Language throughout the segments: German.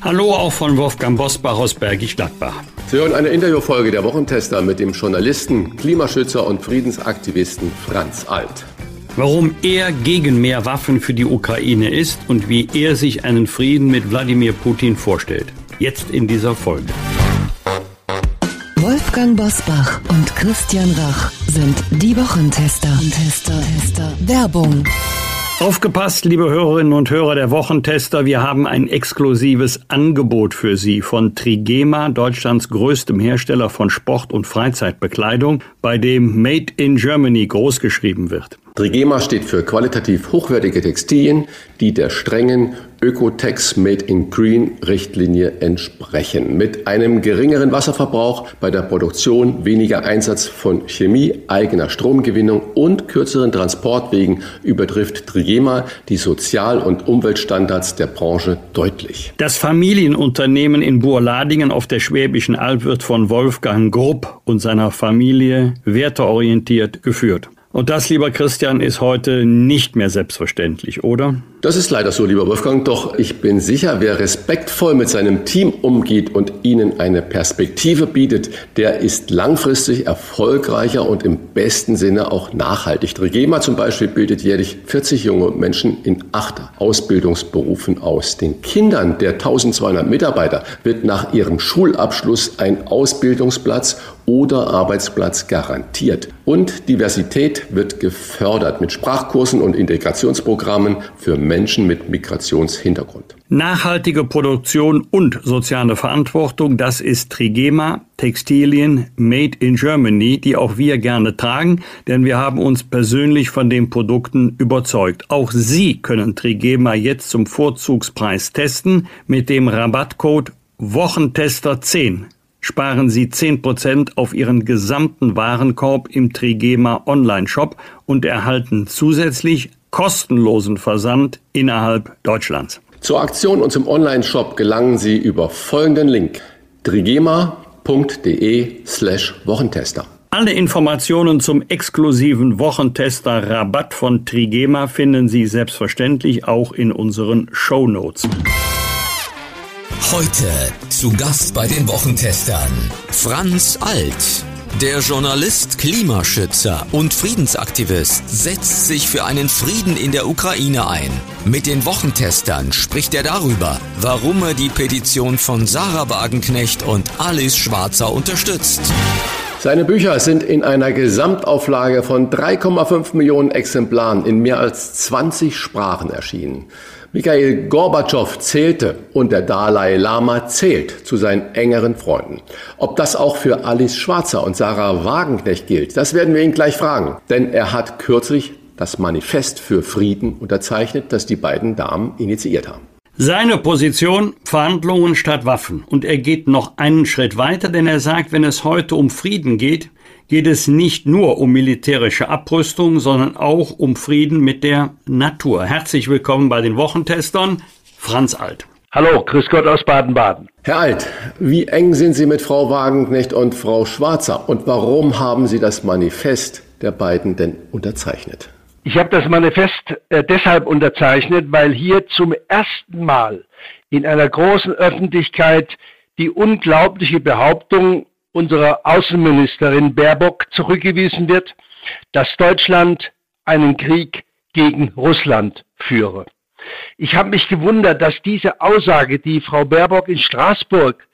Hallo auch von Wolfgang Bosbach aus Bergisch Gladbach. Sie hören eine Interviewfolge der Wochentester mit dem Journalisten, Klimaschützer und Friedensaktivisten Franz Alt. Warum er gegen mehr Waffen für die Ukraine ist und wie er sich einen Frieden mit Wladimir Putin vorstellt. Jetzt in dieser Folge. Wolfgang Bosbach und Christian Rach sind die Wochentester. Tester, Tester. Werbung. Aufgepasst, liebe Hörerinnen und Hörer der Wochentester, wir haben ein exklusives Angebot für Sie von Trigema, Deutschlands größtem Hersteller von Sport- und Freizeitbekleidung, bei dem Made in Germany großgeschrieben wird. Trigema steht für qualitativ hochwertige Textilien, die der strengen Ökotex Made in Green Richtlinie entsprechen. Mit einem geringeren Wasserverbrauch bei der Produktion, weniger Einsatz von Chemie, eigener Stromgewinnung und kürzeren Transportwegen übertrifft Trigema die Sozial- und Umweltstandards der Branche deutlich. Das Familienunternehmen in Burladingen auf der Schwäbischen Alb wird von Wolfgang Grupp und seiner Familie werteorientiert geführt. Und das, lieber Christian, ist heute nicht mehr selbstverständlich, oder? Das ist leider so, lieber Wolfgang, doch ich bin sicher, wer respektvoll mit seinem Team umgeht und ihnen eine Perspektive bietet, der ist langfristig erfolgreicher und im besten Sinne auch nachhaltig. Trigema zum Beispiel bildet jährlich 40 junge Menschen in acht Ausbildungsberufen aus. Den Kindern der 1200 Mitarbeiter wird nach ihrem Schulabschluss ein Ausbildungsplatz oder Arbeitsplatz garantiert. Und Diversität wird gefördert mit Sprachkursen und Integrationsprogrammen für Menschen mit Migrationshintergrund. Nachhaltige Produktion und soziale Verantwortung, das ist Trigema Textilien Made in Germany, die auch wir gerne tragen, denn wir haben uns persönlich von den Produkten überzeugt. Auch Sie können Trigema jetzt zum Vorzugspreis testen mit dem Rabattcode Wochentester 10 sparen Sie 10% auf Ihren gesamten Warenkorb im Trigema Online-Shop und erhalten zusätzlich kostenlosen Versand innerhalb Deutschlands. Zur Aktion und zum Online-Shop gelangen Sie über folgenden Link trigema.de slash Wochentester. Alle Informationen zum exklusiven Wochentester Rabatt von Trigema finden Sie selbstverständlich auch in unseren Show Notes. Heute zu Gast bei den Wochentestern Franz Alt. Der Journalist, Klimaschützer und Friedensaktivist setzt sich für einen Frieden in der Ukraine ein. Mit den Wochentestern spricht er darüber, warum er die Petition von Sarah Wagenknecht und Alice Schwarzer unterstützt. Seine Bücher sind in einer Gesamtauflage von 3,5 Millionen Exemplaren in mehr als 20 Sprachen erschienen. Mikhail Gorbatschow zählte und der Dalai Lama zählt zu seinen engeren Freunden. Ob das auch für Alice Schwarzer und Sarah Wagenknecht gilt, das werden wir ihn gleich fragen. Denn er hat kürzlich das Manifest für Frieden unterzeichnet, das die beiden Damen initiiert haben. Seine Position Verhandlungen statt Waffen. Und er geht noch einen Schritt weiter, denn er sagt, wenn es heute um Frieden geht, geht es nicht nur um militärische Abrüstung, sondern auch um Frieden mit der Natur. Herzlich willkommen bei den Wochentestern, Franz Alt. Hallo, Grüß Gott aus Baden-Baden. Herr Alt, wie eng sind Sie mit Frau Wagenknecht und Frau Schwarzer und warum haben Sie das Manifest der beiden denn unterzeichnet? Ich habe das Manifest äh, deshalb unterzeichnet, weil hier zum ersten Mal in einer großen Öffentlichkeit die unglaubliche Behauptung unserer Außenministerin Baerbock zurückgewiesen wird, dass Deutschland einen Krieg gegen Russland führe. Ich habe mich gewundert, dass diese Aussage, die Frau Baerbock in Straßburg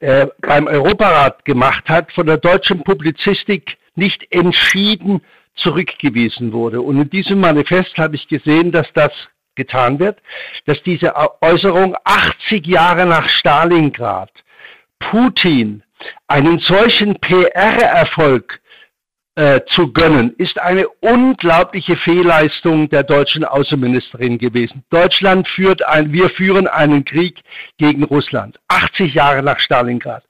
äh, beim Europarat gemacht hat, von der deutschen Publizistik nicht entschieden zurückgewiesen wurde. Und in diesem Manifest habe ich gesehen, dass das getan wird, dass diese Äußerung 80 Jahre nach Stalingrad Putin einen solchen PR-Erfolg äh, zu gönnen, ist eine unglaubliche Fehlleistung der deutschen Außenministerin gewesen. Deutschland führt ein, wir führen einen Krieg gegen Russland, 80 Jahre nach Stalingrad.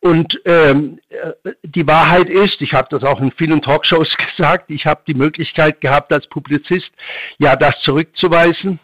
Und ähm, äh, die Wahrheit ist, ich habe das auch in vielen Talkshows gesagt, ich habe die Möglichkeit gehabt als Publizist, ja, das zurückzuweisen.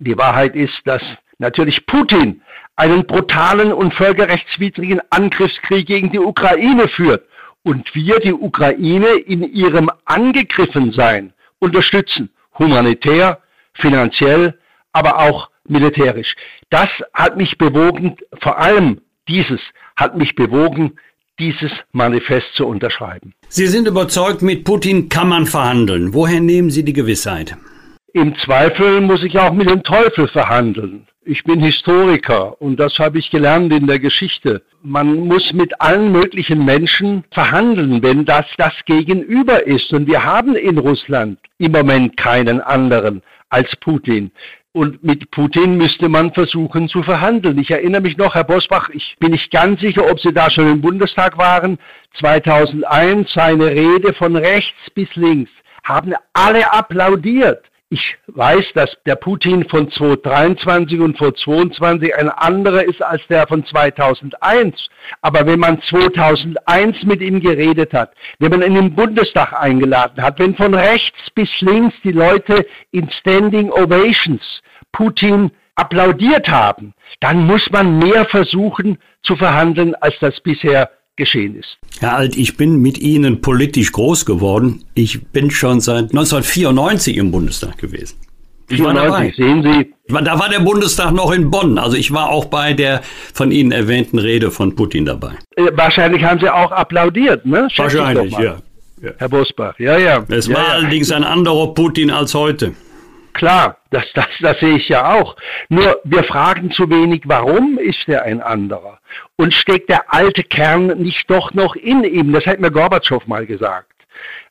Die Wahrheit ist, dass natürlich Putin einen brutalen und völkerrechtswidrigen Angriffskrieg gegen die Ukraine führt und wir die Ukraine in ihrem Angegriffensein unterstützen, humanitär, finanziell, aber auch militärisch. Das hat mich bewogen, vor allem dieses hat mich bewogen, dieses Manifest zu unterschreiben. Sie sind überzeugt, mit Putin kann man verhandeln. Woher nehmen Sie die Gewissheit? Im Zweifel muss ich auch mit dem Teufel verhandeln. Ich bin Historiker und das habe ich gelernt in der Geschichte. Man muss mit allen möglichen Menschen verhandeln, wenn das das Gegenüber ist. Und wir haben in Russland im Moment keinen anderen als Putin. Und mit Putin müsste man versuchen zu verhandeln. Ich erinnere mich noch, Herr Bosbach, ich bin nicht ganz sicher, ob Sie da schon im Bundestag waren. 2001 seine Rede von rechts bis links haben alle applaudiert. Ich weiß, dass der Putin von 2023 und von 2022 ein anderer ist als der von 2001. Aber wenn man 2001 mit ihm geredet hat, wenn man ihn im Bundestag eingeladen hat, wenn von rechts bis links die Leute in Standing Ovations Putin applaudiert haben, dann muss man mehr versuchen zu verhandeln, als das bisher geschehen ist. Herr Alt, ich bin mit Ihnen politisch groß geworden. Ich bin schon seit 1994 im Bundestag gewesen. Ich 94, war dabei. sehen Sie. Da war der Bundestag noch in Bonn. Also ich war auch bei der von Ihnen erwähnten Rede von Putin dabei. Äh, wahrscheinlich haben Sie auch applaudiert, ne? Wahrscheinlich, ja. ja. Herr Bosbach, ja, ja. Es ja, war ja. allerdings ein anderer Putin als heute. Klar, das, das, das sehe ich ja auch. Nur wir fragen zu wenig, warum ist er ein anderer? Und steckt der alte Kern nicht doch noch in ihm? Das hat mir Gorbatschow mal gesagt.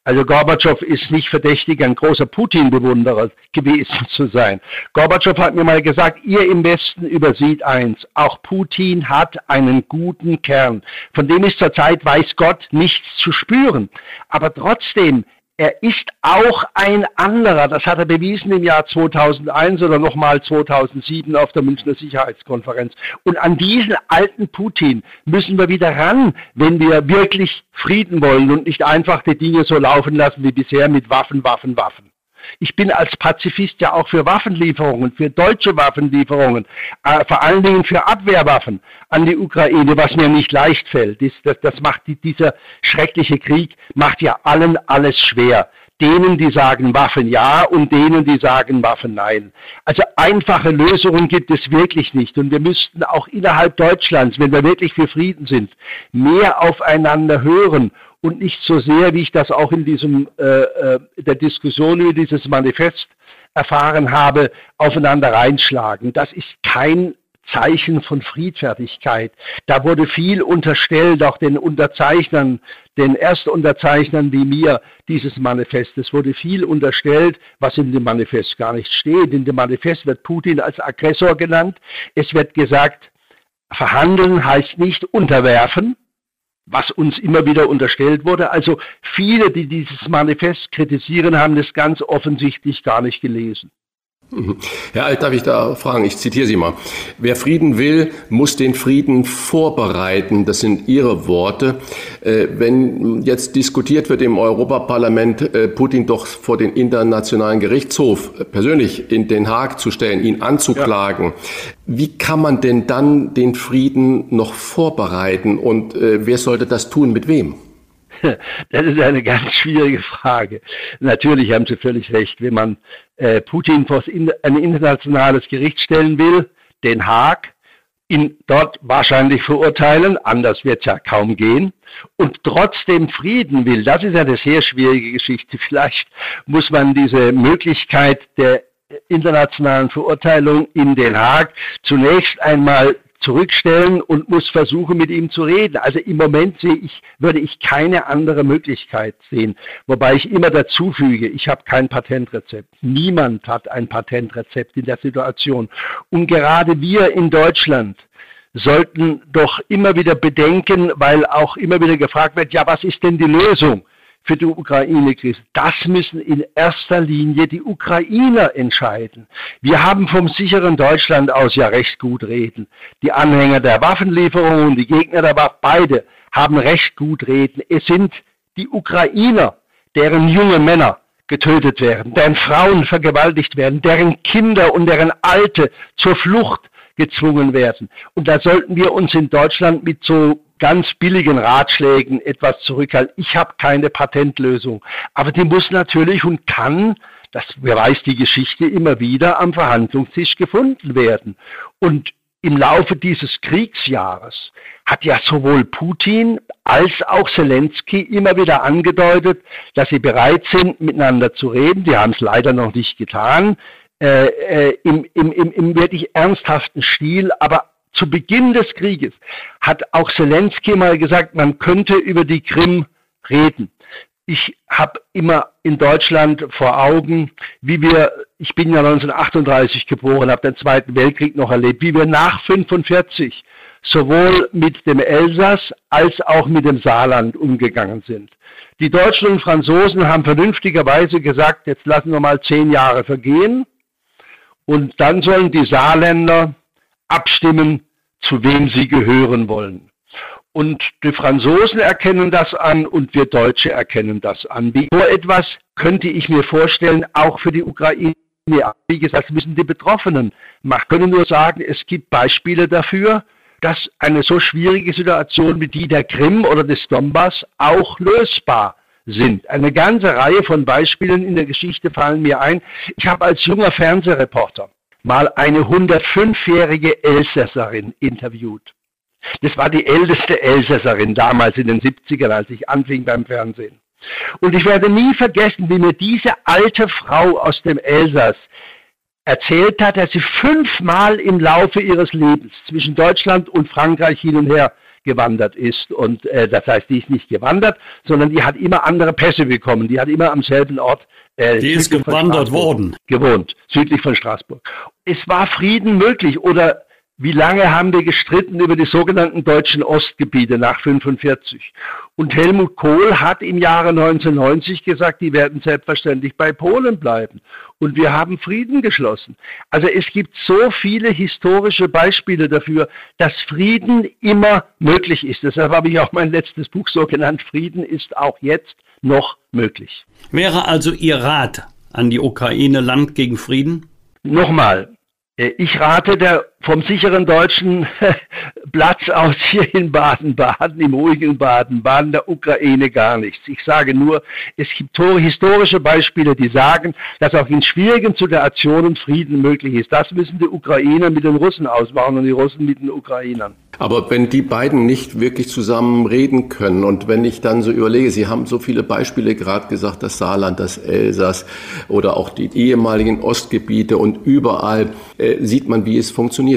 Also Gorbatschow ist nicht verdächtig, ein großer Putin-Bewunderer gewesen zu sein. Gorbatschow hat mir mal gesagt, ihr im Westen übersieht eins, auch Putin hat einen guten Kern. Von dem ist zurzeit, weiß Gott, nichts zu spüren. Aber trotzdem, er ist auch ein anderer. Das hat er bewiesen im Jahr 2001 oder nochmal 2007 auf der Münchner Sicherheitskonferenz. Und an diesen alten Putin müssen wir wieder ran, wenn wir wirklich Frieden wollen und nicht einfach die Dinge so laufen lassen wie bisher mit Waffen, Waffen, Waffen. Ich bin als Pazifist ja auch für Waffenlieferungen, für deutsche Waffenlieferungen, äh, vor allen Dingen für Abwehrwaffen an die Ukraine, was mir nicht leicht fällt. Das, das, das macht die, dieser schreckliche Krieg macht ja allen alles schwer. Denen, die sagen Waffen ja und denen, die sagen Waffen nein. Also einfache Lösungen gibt es wirklich nicht. Und wir müssten auch innerhalb Deutschlands, wenn wir wirklich für Frieden sind, mehr aufeinander hören und nicht so sehr, wie ich das auch in diesem äh, äh, der Diskussion über dieses Manifest erfahren habe, aufeinander reinschlagen. Das ist kein Zeichen von Friedfertigkeit. Da wurde viel unterstellt, auch den Unterzeichnern, den Erstunterzeichnern wie mir dieses Manifestes wurde viel unterstellt, was in dem Manifest gar nicht steht. In dem Manifest wird Putin als Aggressor genannt. Es wird gesagt, verhandeln heißt nicht unterwerfen, was uns immer wieder unterstellt wurde. Also viele, die dieses Manifest kritisieren, haben das ganz offensichtlich gar nicht gelesen. Herr Alt, darf ich da fragen? Ich zitiere Sie mal. Wer Frieden will, muss den Frieden vorbereiten. Das sind Ihre Worte. Äh, wenn jetzt diskutiert wird im Europaparlament, äh, Putin doch vor den Internationalen Gerichtshof äh, persönlich in Den Haag zu stellen, ihn anzuklagen, ja. wie kann man denn dann den Frieden noch vorbereiten und wer sollte das tun, mit wem? Das ist eine ganz schwierige Frage. Natürlich haben Sie völlig recht. Wenn man äh, Putin vor ein internationales Gericht stellen will, Den Haag, ihn dort wahrscheinlich verurteilen, anders wird es ja kaum gehen, und trotzdem Frieden will, das ist eine sehr schwierige Geschichte. Vielleicht muss man diese Möglichkeit der internationalen Verurteilung in Den Haag zunächst einmal zurückstellen und muss versuchen, mit ihm zu reden. Also im Moment sehe ich, würde ich keine andere Möglichkeit sehen. Wobei ich immer dazu füge, ich habe kein Patentrezept. Niemand hat ein Patentrezept in der Situation. Und gerade wir in Deutschland sollten doch immer wieder bedenken, weil auch immer wieder gefragt wird, ja, was ist denn die Lösung? Für die Ukraine-Krise. Das müssen in erster Linie die Ukrainer entscheiden. Wir haben vom sicheren Deutschland aus ja recht gut reden. Die Anhänger der Waffenlieferungen die Gegner der Waffen, beide haben recht gut reden. Es sind die Ukrainer, deren junge Männer getötet werden, deren Frauen vergewaltigt werden, deren Kinder und deren Alte zur Flucht gezwungen werden. Und da sollten wir uns in Deutschland mit so ganz billigen Ratschlägen etwas zurückhalten. Ich habe keine Patentlösung. Aber die muss natürlich und kann, das beweist die Geschichte immer wieder, am Verhandlungstisch gefunden werden. Und im Laufe dieses Kriegsjahres hat ja sowohl Putin als auch Zelensky immer wieder angedeutet, dass sie bereit sind, miteinander zu reden. Die haben es leider noch nicht getan. Äh, äh, im, im, im, im wirklich ernsthaften Stil, aber zu Beginn des Krieges hat auch Zelensky mal gesagt, man könnte über die Krim reden. Ich habe immer in Deutschland vor Augen, wie wir, ich bin ja 1938 geboren, habe den Zweiten Weltkrieg noch erlebt, wie wir nach 45 sowohl mit dem Elsass als auch mit dem Saarland umgegangen sind. Die Deutschen und Franzosen haben vernünftigerweise gesagt, jetzt lassen wir mal zehn Jahre vergehen und dann sollen die Saarländer abstimmen, zu wem sie gehören wollen. Und die Franzosen erkennen das an und wir Deutsche erkennen das an. Wie so etwas könnte ich mir vorstellen, auch für die Ukraine. Wie gesagt, müssen die Betroffenen machen. können nur sagen, es gibt Beispiele dafür, dass eine so schwierige Situation wie die der Krim oder des Donbass auch lösbar sind. Eine ganze Reihe von Beispielen in der Geschichte fallen mir ein. Ich habe als junger Fernsehreporter mal eine 105-jährige Elsässerin interviewt. Das war die älteste Elsässerin damals in den 70ern, als ich anfing beim Fernsehen. Und ich werde nie vergessen, wie mir diese alte Frau aus dem Elsass erzählt hat, dass sie fünfmal im Laufe ihres Lebens zwischen Deutschland und Frankreich hin und her gewandert ist. Und äh, das heißt, die ist nicht gewandert, sondern die hat immer andere Pässe bekommen. Die hat immer am selben Ort. Äh, die ist gewandert worden. Gewohnt, südlich von Straßburg. Es war Frieden möglich oder wie lange haben wir gestritten über die sogenannten deutschen Ostgebiete nach 45? Und Helmut Kohl hat im Jahre 1990 gesagt, die werden selbstverständlich bei Polen bleiben. Und wir haben Frieden geschlossen. Also es gibt so viele historische Beispiele dafür, dass Frieden immer möglich ist. Deshalb habe ich auch mein letztes Buch so genannt, Frieden ist auch jetzt noch möglich. Wäre also Ihr Rat an die Ukraine Land gegen Frieden? Nochmal, äh, ich rate der vom sicheren deutschen Platz aus hier in Baden-Baden, im ruhigen Baden-Baden, der Ukraine gar nichts. Ich sage nur, es gibt historische Beispiele, die sagen, dass auch in schwierigen Situationen Frieden möglich ist. Das müssen die Ukrainer mit den Russen ausmachen und die Russen mit den Ukrainern. Aber wenn die beiden nicht wirklich zusammen reden können und wenn ich dann so überlege, Sie haben so viele Beispiele gerade gesagt, das Saarland, das Elsass oder auch die ehemaligen Ostgebiete und überall äh, sieht man, wie es funktioniert.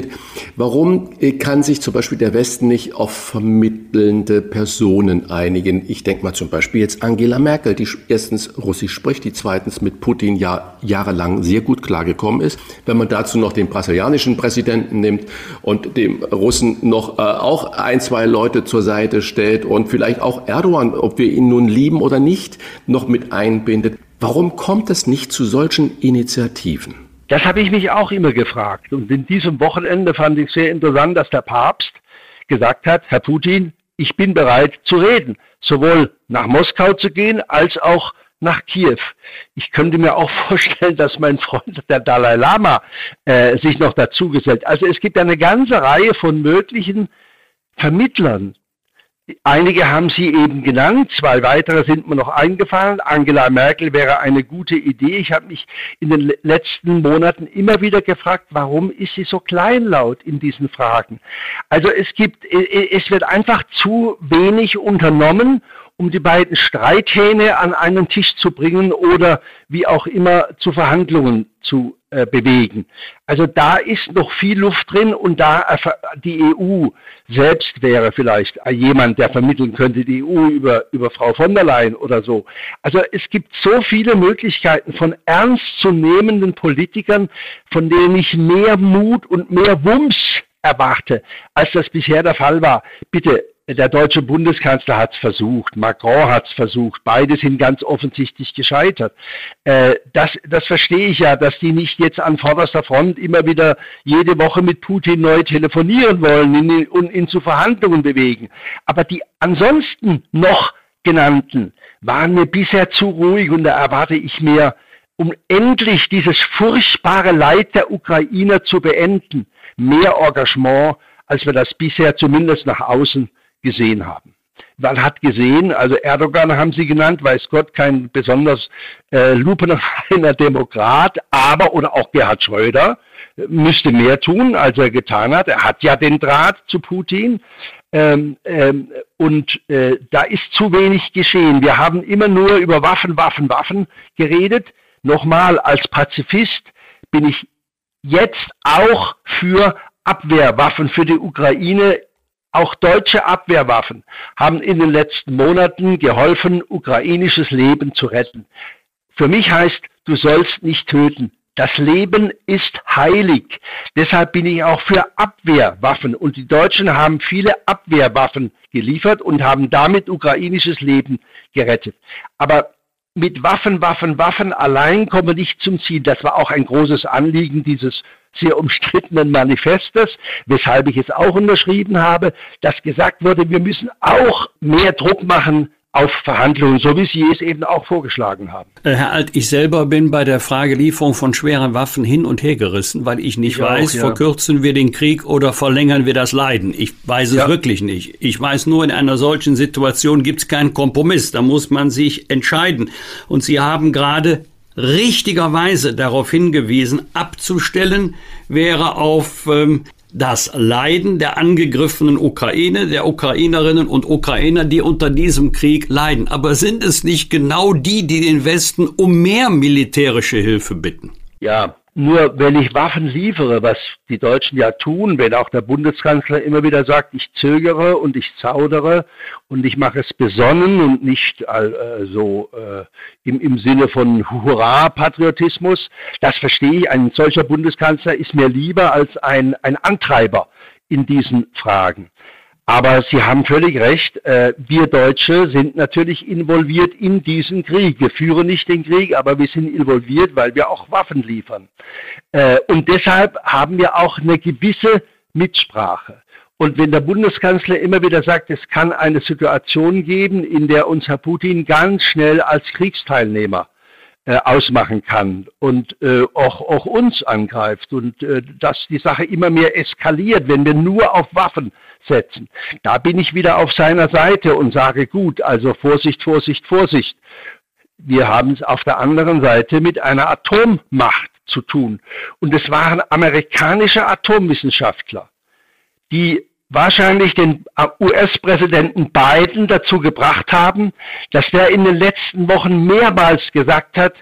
Warum äh, kann sich zum Beispiel der Westen nicht auf vermittelnde Personen einigen? Ich denke mal zum Beispiel jetzt Angela Merkel, die erstens Russisch spricht, die zweitens mit Putin ja jahrelang sehr gut klargekommen ist. Wenn man dazu noch den brasilianischen Präsidenten nimmt und dem Russen noch äh, auch ein, zwei Leute zur Seite stellt und vielleicht auch Erdogan, ob wir ihn nun lieben oder nicht, noch mit einbindet. Warum kommt es nicht zu solchen Initiativen? Das habe ich mich auch immer gefragt. Und in diesem Wochenende fand ich sehr interessant, dass der Papst gesagt hat, Herr Putin, ich bin bereit zu reden, sowohl nach Moskau zu gehen als auch nach Kiew. Ich könnte mir auch vorstellen, dass mein Freund der Dalai Lama äh, sich noch dazu gesellt. Also es gibt eine ganze Reihe von möglichen Vermittlern. Einige haben Sie eben genannt, zwei weitere sind mir noch eingefallen. Angela Merkel wäre eine gute Idee. Ich habe mich in den letzten Monaten immer wieder gefragt, warum ist sie so kleinlaut in diesen Fragen? Also es gibt, es wird einfach zu wenig unternommen um die beiden Streithähne an einen Tisch zu bringen oder wie auch immer zu Verhandlungen zu äh, bewegen. Also da ist noch viel Luft drin und da die EU selbst wäre vielleicht jemand, der vermitteln könnte, die EU über, über Frau von der Leyen oder so. Also es gibt so viele Möglichkeiten von ernstzunehmenden Politikern, von denen ich mehr Mut und mehr Wumms erwarte, als das bisher der Fall war. Bitte der deutsche Bundeskanzler hat es versucht, Macron hat es versucht, beide sind ganz offensichtlich gescheitert. Äh, das, das verstehe ich ja, dass die nicht jetzt an vorderster Front immer wieder jede Woche mit Putin neu telefonieren wollen und ihn zu Verhandlungen bewegen. Aber die ansonsten noch genannten waren mir bisher zu ruhig und da erwarte ich mehr, um endlich dieses furchtbare Leid der Ukrainer zu beenden, mehr Engagement, als wir das bisher zumindest nach außen gesehen haben. Man hat gesehen, also Erdogan haben sie genannt, weiß Gott, kein besonders äh, lupenreiner Demokrat, aber oder auch Gerhard Schröder müsste mehr tun, als er getan hat. Er hat ja den Draht zu Putin. Ähm, ähm, und äh, da ist zu wenig geschehen. Wir haben immer nur über Waffen, Waffen, Waffen geredet. Nochmal, als Pazifist bin ich jetzt auch für Abwehrwaffen für die Ukraine. Auch deutsche Abwehrwaffen haben in den letzten Monaten geholfen, ukrainisches Leben zu retten. Für mich heißt, du sollst nicht töten. Das Leben ist heilig. Deshalb bin ich auch für Abwehrwaffen. Und die Deutschen haben viele Abwehrwaffen geliefert und haben damit ukrainisches Leben gerettet. Aber mit Waffen, Waffen, Waffen allein kommen wir nicht zum Ziel. Das war auch ein großes Anliegen dieses sehr umstrittenen Manifestes, weshalb ich es auch unterschrieben habe, dass gesagt wurde, wir müssen auch mehr Druck machen auf Verhandlungen, so wie Sie es eben auch vorgeschlagen haben. Äh, Herr Alt, ich selber bin bei der Frage Lieferung von schweren Waffen hin und her gerissen, weil ich nicht ich weiß, auch, ja. verkürzen wir den Krieg oder verlängern wir das Leiden. Ich weiß es ja. wirklich nicht. Ich weiß nur, in einer solchen Situation gibt es keinen Kompromiss. Da muss man sich entscheiden. Und Sie haben gerade richtigerweise darauf hingewiesen, abzustellen wäre auf ähm, das Leiden der angegriffenen Ukraine, der Ukrainerinnen und Ukrainer, die unter diesem Krieg leiden. Aber sind es nicht genau die, die den Westen um mehr militärische Hilfe bitten? Ja, nur wenn ich Waffen liefere, was die Deutschen ja tun, wenn auch der Bundeskanzler immer wieder sagt, ich zögere und ich zaudere und ich mache es besonnen und nicht äh, so äh, im, im Sinne von Hurra-Patriotismus, das verstehe ich. Ein solcher Bundeskanzler ist mir lieber als ein, ein Antreiber in diesen Fragen. Aber Sie haben völlig recht, äh, wir Deutsche sind natürlich involviert in diesen Krieg. Wir führen nicht den Krieg, aber wir sind involviert, weil wir auch Waffen liefern. Äh, und deshalb haben wir auch eine gewisse Mitsprache. Und wenn der Bundeskanzler immer wieder sagt, es kann eine Situation geben, in der uns Herr Putin ganz schnell als Kriegsteilnehmer äh, ausmachen kann und äh, auch, auch uns angreift und äh, dass die Sache immer mehr eskaliert, wenn wir nur auf Waffen setzen. Da bin ich wieder auf seiner Seite und sage, gut, also Vorsicht, Vorsicht, Vorsicht. Wir haben es auf der anderen Seite mit einer Atommacht zu tun. Und es waren amerikanische Atomwissenschaftler, die wahrscheinlich den US-Präsidenten Biden dazu gebracht haben, dass der in den letzten Wochen mehrmals gesagt hat,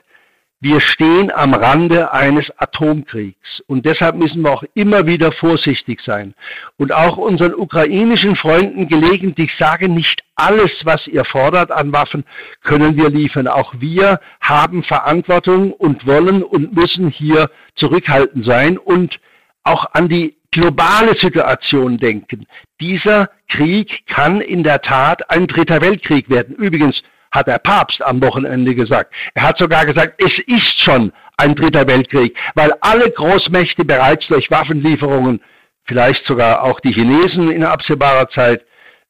wir stehen am Rande eines Atomkriegs und deshalb müssen wir auch immer wieder vorsichtig sein und auch unseren ukrainischen Freunden gelegentlich sagen, nicht alles, was ihr fordert an Waffen, können wir liefern. Auch wir haben Verantwortung und wollen und müssen hier zurückhaltend sein und auch an die globale Situation denken. Dieser Krieg kann in der Tat ein dritter Weltkrieg werden. Übrigens, hat der Papst am Wochenende gesagt. Er hat sogar gesagt, es ist schon ein dritter Weltkrieg, weil alle Großmächte bereits durch Waffenlieferungen, vielleicht sogar auch die Chinesen in absehbarer Zeit,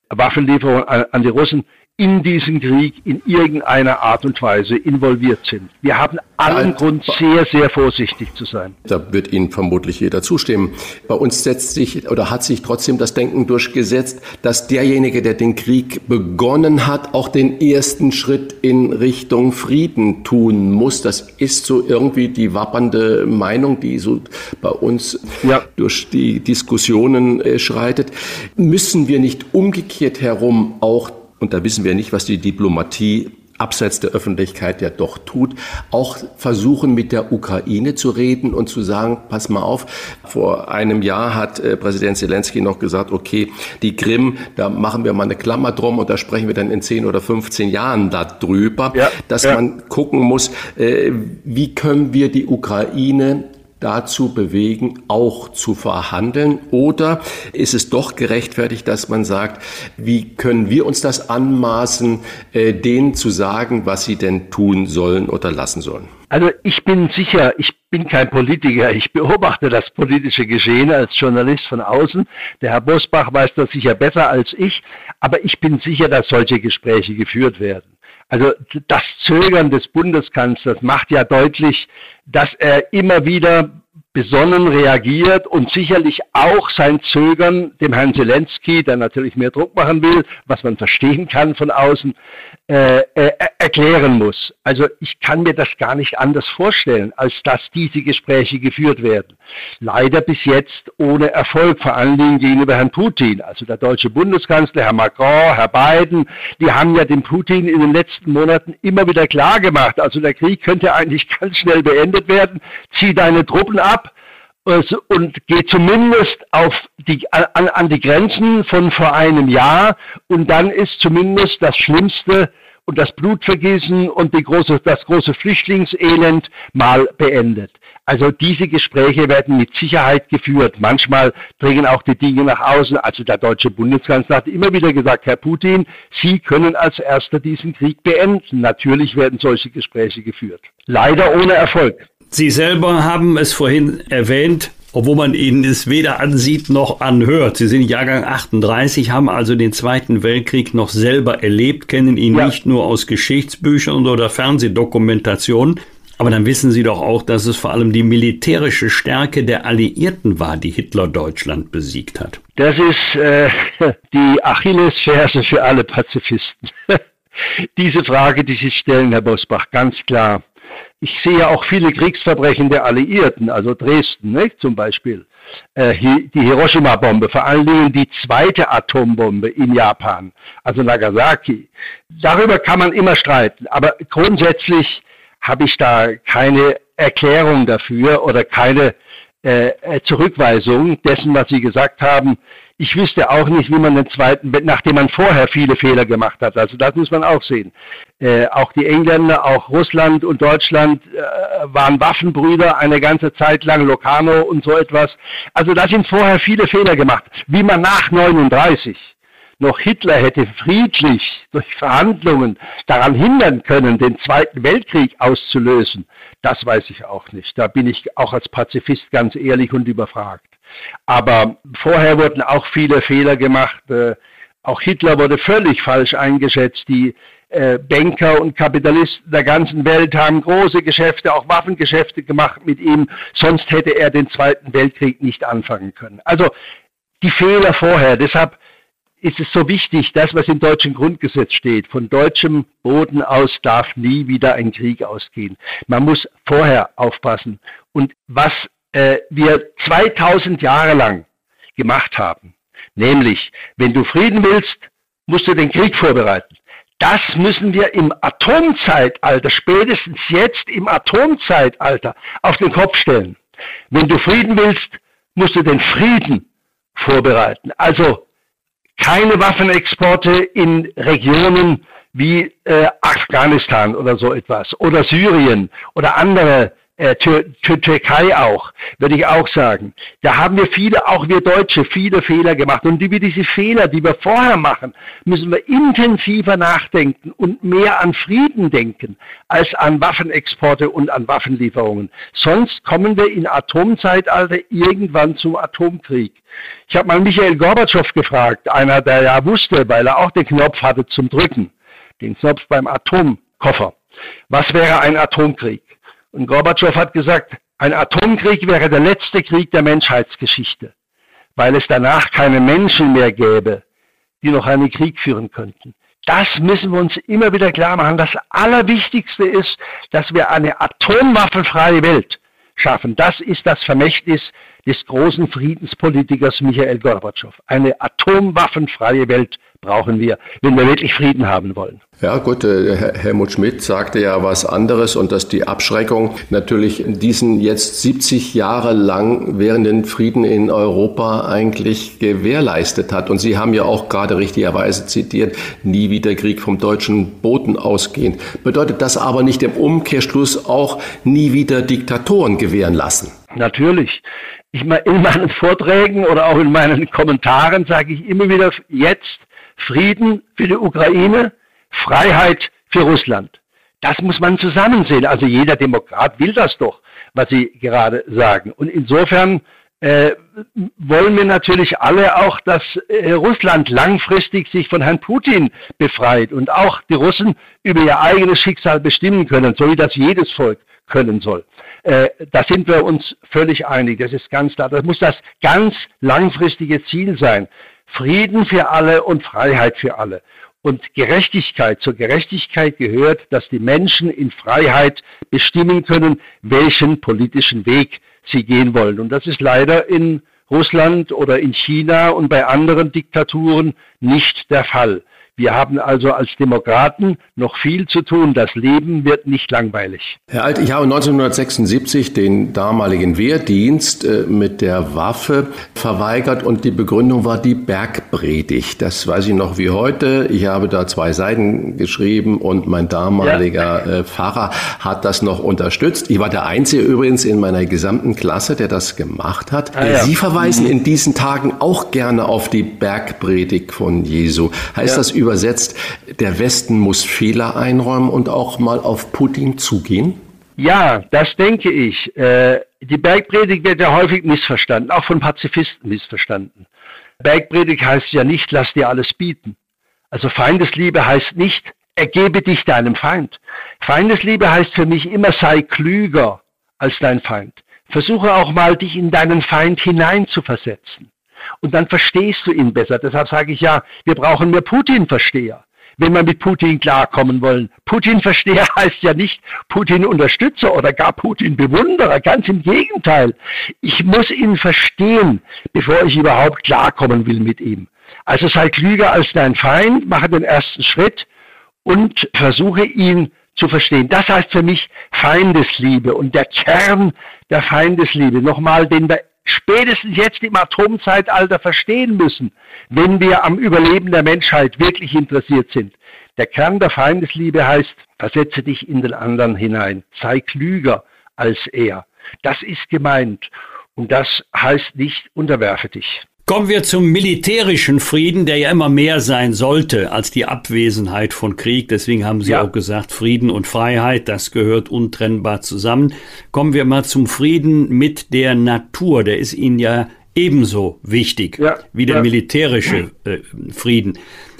Waffenlieferungen an, an die Russen, in diesen Krieg in irgendeiner Art und Weise involviert sind. Wir haben allen Grund, sehr, sehr vorsichtig zu sein. Da wird Ihnen vermutlich jeder zustimmen. Bei uns setzt sich oder hat sich trotzdem das Denken durchgesetzt, dass derjenige, der den Krieg begonnen hat, auch den ersten Schritt in Richtung Frieden tun muss. Das ist so irgendwie die wappernde Meinung, die so bei uns ja. durch die Diskussionen äh, schreitet. Müssen wir nicht umgekehrt herum auch und da wissen wir nicht, was die Diplomatie abseits der Öffentlichkeit ja doch tut, auch versuchen mit der Ukraine zu reden und zu sagen, pass mal auf, vor einem Jahr hat äh, Präsident Zelensky noch gesagt, okay, die Krim, da machen wir mal eine Klammer drum und da sprechen wir dann in 10 oder 15 Jahren darüber, ja, dass ja. man gucken muss, äh, wie können wir die Ukraine dazu bewegen, auch zu verhandeln? Oder ist es doch gerechtfertigt, dass man sagt, wie können wir uns das anmaßen, äh, denen zu sagen, was sie denn tun sollen oder lassen sollen? Also ich bin sicher, ich bin kein Politiker, ich beobachte das politische Geschehen als Journalist von außen. Der Herr Bosbach weiß das sicher besser als ich, aber ich bin sicher, dass solche Gespräche geführt werden. Also das Zögern des Bundeskanzlers macht ja deutlich, dass er immer wieder besonnen reagiert und sicherlich auch sein Zögern dem Herrn Zelensky, der natürlich mehr Druck machen will, was man verstehen kann von außen, äh, äh, erklären muss. Also ich kann mir das gar nicht anders vorstellen, als dass diese Gespräche geführt werden. Leider bis jetzt ohne Erfolg, vor allen Dingen gegenüber Herrn Putin. Also der deutsche Bundeskanzler, Herr Macron, Herr Biden, die haben ja dem Putin in den letzten Monaten immer wieder klar gemacht, also der Krieg könnte eigentlich ganz schnell beendet werden, zieh deine Truppen ab, und geht zumindest auf die, an, an die Grenzen von vor einem Jahr und dann ist zumindest das Schlimmste und das Blutvergießen und große, das große Flüchtlingselend mal beendet. Also diese Gespräche werden mit Sicherheit geführt. Manchmal dringen auch die Dinge nach außen. Also der deutsche Bundeskanzler hat immer wieder gesagt, Herr Putin, Sie können als Erster diesen Krieg beenden. Natürlich werden solche Gespräche geführt. Leider ohne Erfolg. Sie selber haben es vorhin erwähnt, obwohl man Ihnen es weder ansieht noch anhört. Sie sind Jahrgang 38, haben also den Zweiten Weltkrieg noch selber erlebt, kennen ihn ja. nicht nur aus Geschichtsbüchern oder Fernsehdokumentationen. Aber dann wissen Sie doch auch, dass es vor allem die militärische Stärke der Alliierten war, die Hitler Deutschland besiegt hat. Das ist äh, die Achillesferse für alle Pazifisten. Diese Frage, die Sie stellen, Herr Bosbach, ganz klar. Ich sehe auch viele Kriegsverbrechen der Alliierten, also Dresden nicht, zum Beispiel, äh, die Hiroshima-Bombe, vor allen Dingen die zweite Atombombe in Japan, also Nagasaki. Darüber kann man immer streiten, aber grundsätzlich habe ich da keine Erklärung dafür oder keine äh, Zurückweisung dessen, was Sie gesagt haben. Ich wüsste auch nicht, wie man den zweiten, nachdem man vorher viele Fehler gemacht hat. Also das muss man auch sehen. Äh, auch die Engländer, auch Russland und Deutschland äh, waren Waffenbrüder eine ganze Zeit lang, Locarno und so etwas. Also da sind vorher viele Fehler gemacht. Wie man nach 39 noch Hitler hätte friedlich durch Verhandlungen daran hindern können, den Zweiten Weltkrieg auszulösen, das weiß ich auch nicht. Da bin ich auch als Pazifist ganz ehrlich und überfragt. Aber vorher wurden auch viele Fehler gemacht. Äh, auch Hitler wurde völlig falsch eingeschätzt. Die äh, Banker und Kapitalisten der ganzen Welt haben große Geschäfte, auch Waffengeschäfte gemacht mit ihm. Sonst hätte er den Zweiten Weltkrieg nicht anfangen können. Also die Fehler vorher. Deshalb ist es so wichtig, das, was im deutschen Grundgesetz steht. Von deutschem Boden aus darf nie wieder ein Krieg ausgehen. Man muss vorher aufpassen. Und was äh, wir 2000 Jahre lang gemacht haben. Nämlich, wenn du Frieden willst, musst du den Krieg vorbereiten. Das müssen wir im Atomzeitalter, spätestens jetzt im Atomzeitalter, auf den Kopf stellen. Wenn du Frieden willst, musst du den Frieden vorbereiten. Also keine Waffenexporte in Regionen wie äh, Afghanistan oder so etwas oder Syrien oder andere äh, Tür Türkei auch, würde ich auch sagen. Da haben wir viele, auch wir Deutsche, viele Fehler gemacht. Und über diese Fehler, die wir vorher machen, müssen wir intensiver nachdenken und mehr an Frieden denken, als an Waffenexporte und an Waffenlieferungen. Sonst kommen wir in Atomzeitalter irgendwann zum Atomkrieg. Ich habe mal Michael Gorbatschow gefragt, einer, der ja wusste, weil er auch den Knopf hatte zum Drücken, den Knopf beim Atomkoffer. Was wäre ein Atomkrieg? Und Gorbatschow hat gesagt, ein Atomkrieg wäre der letzte Krieg der Menschheitsgeschichte, weil es danach keine Menschen mehr gäbe, die noch einen Krieg führen könnten. Das müssen wir uns immer wieder klar machen. Das Allerwichtigste ist, dass wir eine atomwaffenfreie Welt schaffen. Das ist das Vermächtnis des großen Friedenspolitikers Michael Gorbatschow. Eine atomwaffenfreie Welt brauchen wir, wenn wir wirklich Frieden haben wollen. Ja gut, äh, Helmut Schmidt sagte ja was anderes und dass die Abschreckung natürlich diesen jetzt 70 Jahre lang währenden Frieden in Europa eigentlich gewährleistet hat. Und Sie haben ja auch gerade richtigerweise zitiert, nie wieder Krieg vom deutschen Boden ausgehend. Bedeutet das aber nicht im Umkehrschluss auch nie wieder Diktatoren gewähren lassen? Natürlich. Ich in meinen Vorträgen oder auch in meinen Kommentaren sage ich immer wieder jetzt Frieden für die Ukraine, Freiheit für Russland. Das muss man zusammensehen. Also jeder Demokrat will das doch, was Sie gerade sagen. Und insofern äh, wollen wir natürlich alle auch, dass äh, Russland langfristig sich von Herrn Putin befreit und auch die Russen über ihr eigenes Schicksal bestimmen können, so wie das jedes Volk können soll. Äh, da sind wir uns völlig einig, das ist ganz klar. Das muss das ganz langfristige Ziel sein. Frieden für alle und Freiheit für alle. Und Gerechtigkeit, zur Gerechtigkeit gehört, dass die Menschen in Freiheit bestimmen können, welchen politischen Weg sie gehen wollen. Und das ist leider in Russland oder in China und bei anderen Diktaturen nicht der Fall. Wir haben also als Demokraten noch viel zu tun. Das Leben wird nicht langweilig. Herr Alt, ich habe 1976 den damaligen Wehrdienst äh, mit der Waffe verweigert und die Begründung war die Bergpredigt. Das weiß ich noch wie heute. Ich habe da zwei Seiten geschrieben und mein damaliger ja. Äh, Pfarrer hat das noch unterstützt. Ich war der Einzige übrigens in meiner gesamten Klasse, der das gemacht hat. Ah, ja. Sie verweisen mhm. in diesen Tagen auch gerne auf die Bergpredigt von Jesu. Heißt ja. das übersetzt, der Westen muss Fehler einräumen und auch mal auf Putin zugehen? Ja, das denke ich. Äh, die Bergpredigt wird ja häufig missverstanden, auch von Pazifisten missverstanden. Bergpredigt heißt ja nicht, lass dir alles bieten. Also Feindesliebe heißt nicht, ergebe dich deinem Feind. Feindesliebe heißt für mich immer, sei klüger als dein Feind. Versuche auch mal, dich in deinen Feind hineinzuversetzen und dann verstehst du ihn besser. Deshalb sage ich ja, wir brauchen mehr Putin-Versteher wenn wir mit Putin klarkommen wollen. Putin-Versteher heißt ja nicht Putin-Unterstützer oder gar Putin-Bewunderer, ganz im Gegenteil. Ich muss ihn verstehen, bevor ich überhaupt klarkommen will mit ihm. Also sei klüger als dein Feind, mache den ersten Schritt und versuche ihn zu verstehen. Das heißt für mich Feindesliebe und der Kern der Feindesliebe, nochmal, den wir spätestens jetzt im Atomzeitalter verstehen müssen, wenn wir am Überleben der Menschheit wirklich interessiert sind. Der Kern der Feindesliebe heißt, versetze dich in den anderen hinein, sei klüger als er. Das ist gemeint. Und das heißt nicht, unterwerfe dich. Kommen wir zum militärischen Frieden, der ja immer mehr sein sollte als die Abwesenheit von Krieg. Deswegen haben Sie ja. auch gesagt, Frieden und Freiheit, das gehört untrennbar zusammen. Kommen wir mal zum Frieden mit der Natur. Der ist Ihnen ja ebenso wichtig ja. wie der ja. militärische äh, Frieden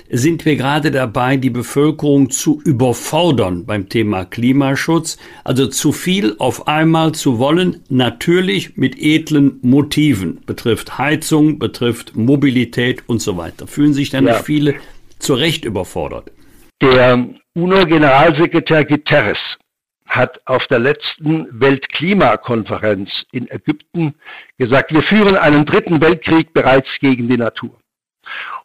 sind wir gerade dabei, die Bevölkerung zu überfordern beim Thema Klimaschutz, also zu viel auf einmal zu wollen, natürlich mit edlen Motiven, betrifft Heizung, betrifft Mobilität und so weiter. Fühlen sich dann ja. nicht viele zu Recht überfordert? Der UNO-Generalsekretär Guterres hat auf der letzten Weltklimakonferenz in Ägypten gesagt, wir führen einen dritten Weltkrieg bereits gegen die Natur.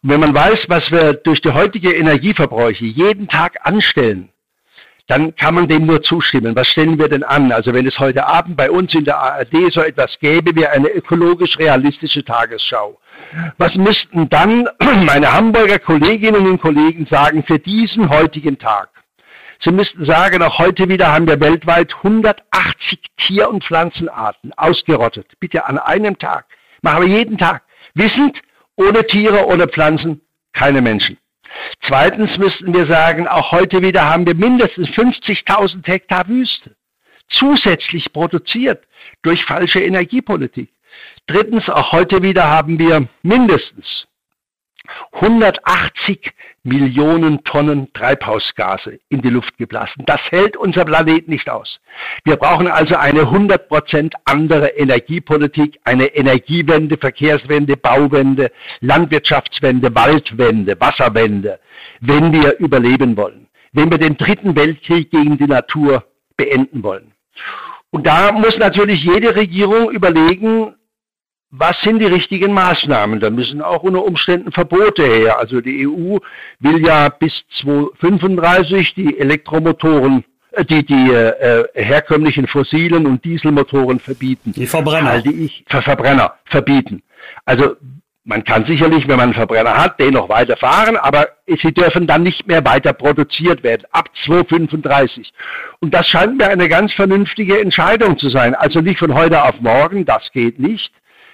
Und wenn man weiß, was wir durch die heutige Energieverbräuche jeden Tag anstellen, dann kann man dem nur zustimmen. Was stellen wir denn an? Also wenn es heute Abend bei uns in der ARD so etwas gäbe wie eine ökologisch realistische Tagesschau. Was müssten dann meine Hamburger Kolleginnen und Kollegen sagen für diesen heutigen Tag? Sie müssten sagen, auch heute wieder haben wir weltweit 180 Tier- und Pflanzenarten ausgerottet. Bitte an einem Tag. Machen wir jeden Tag. Wissend, ohne Tiere, ohne Pflanzen, keine Menschen. Zweitens müssten wir sagen, auch heute wieder haben wir mindestens 50.000 Hektar Wüste zusätzlich produziert durch falsche Energiepolitik. Drittens, auch heute wieder haben wir mindestens 180 Millionen Tonnen Treibhausgase in die Luft geblasen. Das hält unser Planet nicht aus. Wir brauchen also eine 100% andere Energiepolitik, eine Energiewende, Verkehrswende, Bauwende, Landwirtschaftswende, Waldwende, Wasserwende, wenn wir überleben wollen, wenn wir den dritten Weltkrieg gegen die Natur beenden wollen. Und da muss natürlich jede Regierung überlegen, was sind die richtigen Maßnahmen? Da müssen auch unter Umständen Verbote her. Also die EU will ja bis 2035 die Elektromotoren, äh, die, die äh, herkömmlichen fossilen und Dieselmotoren verbieten. Die Verbrenner. Halte ich für Verbrenner verbieten. Also Man kann sicherlich, wenn man einen Verbrenner hat, den noch weiter fahren, aber sie dürfen dann nicht mehr weiter produziert werden, ab 2035. Und das scheint mir eine ganz vernünftige Entscheidung zu sein. Also nicht von heute auf morgen, das geht nicht.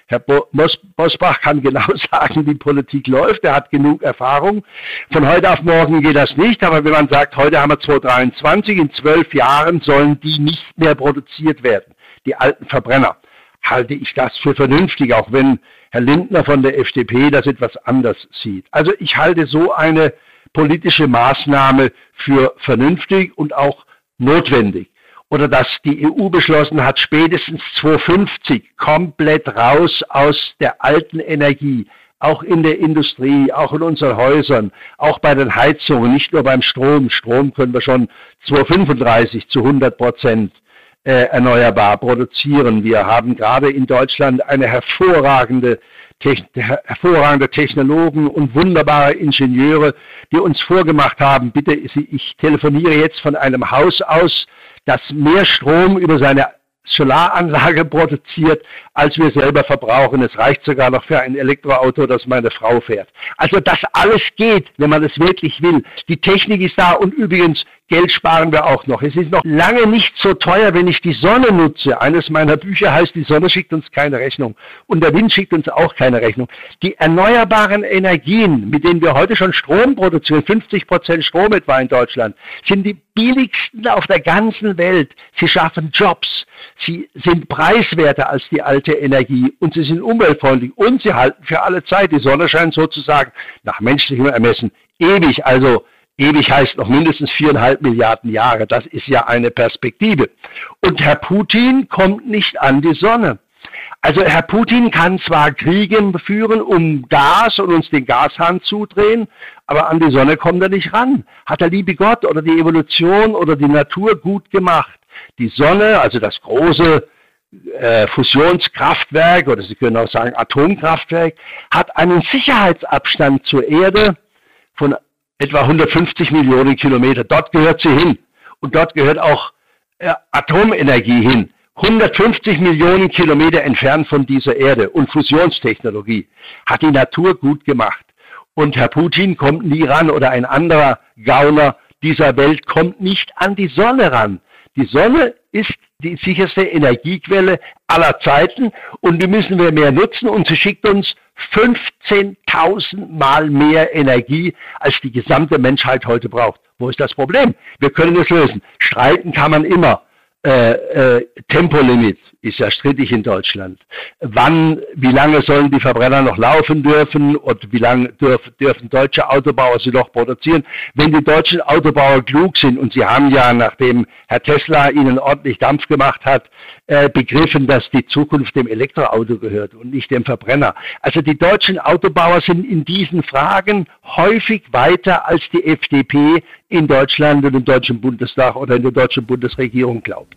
Herr Bosbach kann genau sagen, wie Politik läuft. Er hat genug Erfahrung. Von heute auf morgen geht das nicht. Aber wenn man sagt, heute haben wir 2023, in zwölf Jahren sollen die nicht mehr produziert werden, die alten Verbrenner, halte ich das für vernünftig, auch wenn Herr Lindner von der FDP das etwas anders sieht. Also ich halte so eine politische Maßnahme für vernünftig und auch notwendig oder dass die EU beschlossen hat, spätestens 2050 komplett raus aus der alten Energie, auch in der Industrie, auch in unseren Häusern, auch bei den Heizungen, nicht nur beim Strom. Strom können wir schon 2035 zu 100 Prozent äh, erneuerbar produzieren. Wir haben gerade in Deutschland eine hervorragende hervorragende Technologen und wunderbare Ingenieure, die uns vorgemacht haben, bitte, ich telefoniere jetzt von einem Haus aus, das mehr Strom über seine Solaranlage produziert, als wir selber verbrauchen. Es reicht sogar noch für ein Elektroauto, das meine Frau fährt. Also das alles geht, wenn man es wirklich will. Die Technik ist da und übrigens Geld sparen wir auch noch. Es ist noch lange nicht so teuer, wenn ich die Sonne nutze. Eines meiner Bücher heißt, die Sonne schickt uns keine Rechnung und der Wind schickt uns auch keine Rechnung. Die erneuerbaren Energien, mit denen wir heute schon Strom produzieren, 50 Prozent Strom etwa in Deutschland, sind die billigsten auf der ganzen Welt. Sie schaffen Jobs. Sie sind preiswerter als die alte Energie und sie sind umweltfreundlich und sie halten für alle Zeit. Die Sonne scheint sozusagen nach menschlichem Ermessen ewig. Also Ewig heißt noch mindestens viereinhalb Milliarden Jahre. Das ist ja eine Perspektive. Und Herr Putin kommt nicht an die Sonne. Also Herr Putin kann zwar Kriege führen um Gas und uns den Gashahn zudrehen, aber an die Sonne kommt er nicht ran. Hat der liebe Gott oder die Evolution oder die Natur gut gemacht. Die Sonne, also das große äh, Fusionskraftwerk oder Sie können auch sagen Atomkraftwerk, hat einen Sicherheitsabstand zur Erde von etwa 150 Millionen Kilometer. Dort gehört sie hin. Und dort gehört auch äh, Atomenergie hin. 150 Millionen Kilometer entfernt von dieser Erde und Fusionstechnologie hat die Natur gut gemacht. Und Herr Putin kommt nie ran oder ein anderer Gauner dieser Welt kommt nicht an die Sonne ran. Die Sonne ist die sicherste Energiequelle aller Zeiten und die müssen wir mehr nutzen und sie schickt uns 15.000 Mal mehr Energie, als die gesamte Menschheit heute braucht. Wo ist das Problem? Wir können es lösen. Streiten kann man immer äh, äh, Tempolimit ist ja strittig in Deutschland. Wann, wie lange sollen die Verbrenner noch laufen dürfen und wie lange dürf, dürfen deutsche Autobauer sie noch produzieren? Wenn die deutschen Autobauer klug sind und sie haben ja, nachdem Herr Tesla ihnen ordentlich Dampf gemacht hat, äh, begriffen, dass die Zukunft dem Elektroauto gehört und nicht dem Verbrenner. Also die deutschen Autobauer sind in diesen Fragen häufig weiter als die FDP in Deutschland und im Deutschen Bundestag oder in der deutschen Bundesregierung glaubt.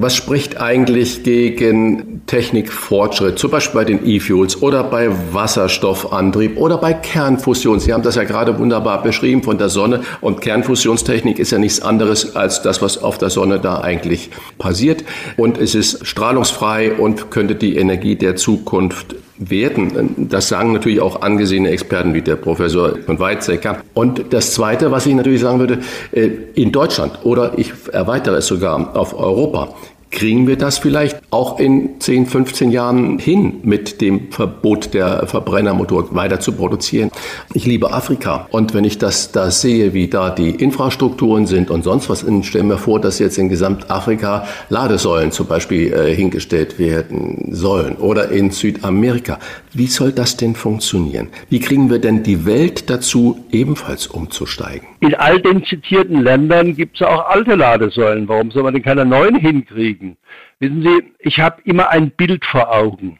Was spricht eigentlich gegen Technikfortschritt, zum Beispiel bei den E-Fuels oder bei Wasserstoffantrieb oder bei Kernfusion? Sie haben das ja gerade wunderbar beschrieben von der Sonne und Kernfusionstechnik ist ja nichts anderes als das, was auf der Sonne da eigentlich passiert. Und es ist strahlungsfrei und könnte die Energie der Zukunft werden. Das sagen natürlich auch angesehene Experten wie der Professor von Weizsäcker. Und das Zweite, was ich natürlich sagen würde, äh, in Deutschland oder ich erweitere es sogar auf Europa, Kriegen wir das vielleicht auch in 10, 15 Jahren hin, mit dem Verbot der Verbrennermotoren weiter zu produzieren? Ich liebe Afrika und wenn ich das da sehe, wie da die Infrastrukturen sind und sonst was, stellen wir vor, dass jetzt in Gesamtafrika Ladesäulen zum Beispiel äh, hingestellt werden sollen oder in Südamerika. Wie soll das denn funktionieren? Wie kriegen wir denn die Welt dazu, ebenfalls umzusteigen? In all den zitierten Ländern gibt es auch alte Ladesäulen. Warum soll man denn keine neuen hinkriegen? Kriegen. Wissen Sie, ich habe immer ein Bild vor Augen.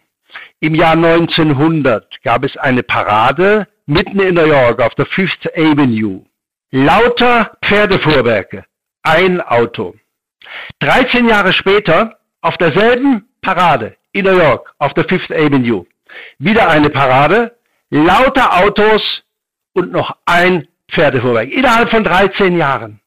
Im Jahr 1900 gab es eine Parade mitten in New York auf der Fifth Avenue. Lauter Pferdefuhrwerke, ein Auto. 13 Jahre später auf derselben Parade in New York auf der Fifth Avenue. Wieder eine Parade, lauter Autos und noch ein Pferdefuhrwerk. Innerhalb von 13 Jahren.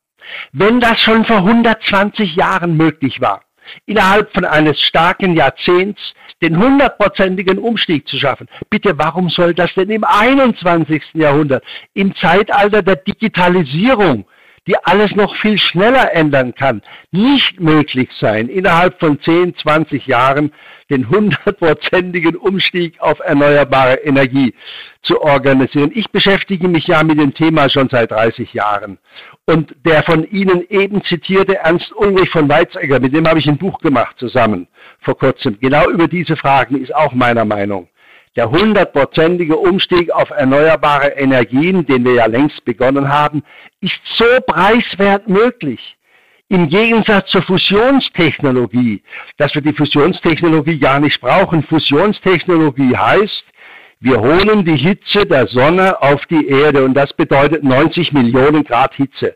Wenn das schon vor 120 Jahren möglich war, innerhalb von eines starken Jahrzehnts den hundertprozentigen Umstieg zu schaffen. Bitte, warum soll das denn im 21. Jahrhundert, im Zeitalter der Digitalisierung, die alles noch viel schneller ändern kann, nicht möglich sein, innerhalb von 10, 20 Jahren den hundertprozentigen Umstieg auf erneuerbare Energie zu organisieren. Ich beschäftige mich ja mit dem Thema schon seit 30 Jahren. Und der von Ihnen eben zitierte Ernst Ulrich von Weizsäcker, mit dem habe ich ein Buch gemacht zusammen vor kurzem. Genau über diese Fragen ist auch meiner Meinung. Der hundertprozentige Umstieg auf erneuerbare Energien, den wir ja längst begonnen haben, ist so preiswert möglich. Im Gegensatz zur Fusionstechnologie, dass wir die Fusionstechnologie gar nicht brauchen. Fusionstechnologie heißt, wir holen die Hitze der Sonne auf die Erde und das bedeutet 90 Millionen Grad Hitze.